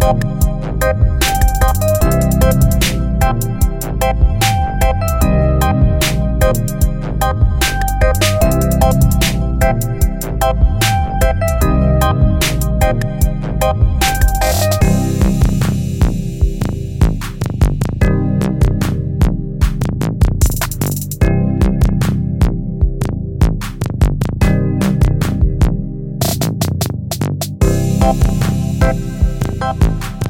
Thank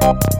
Thank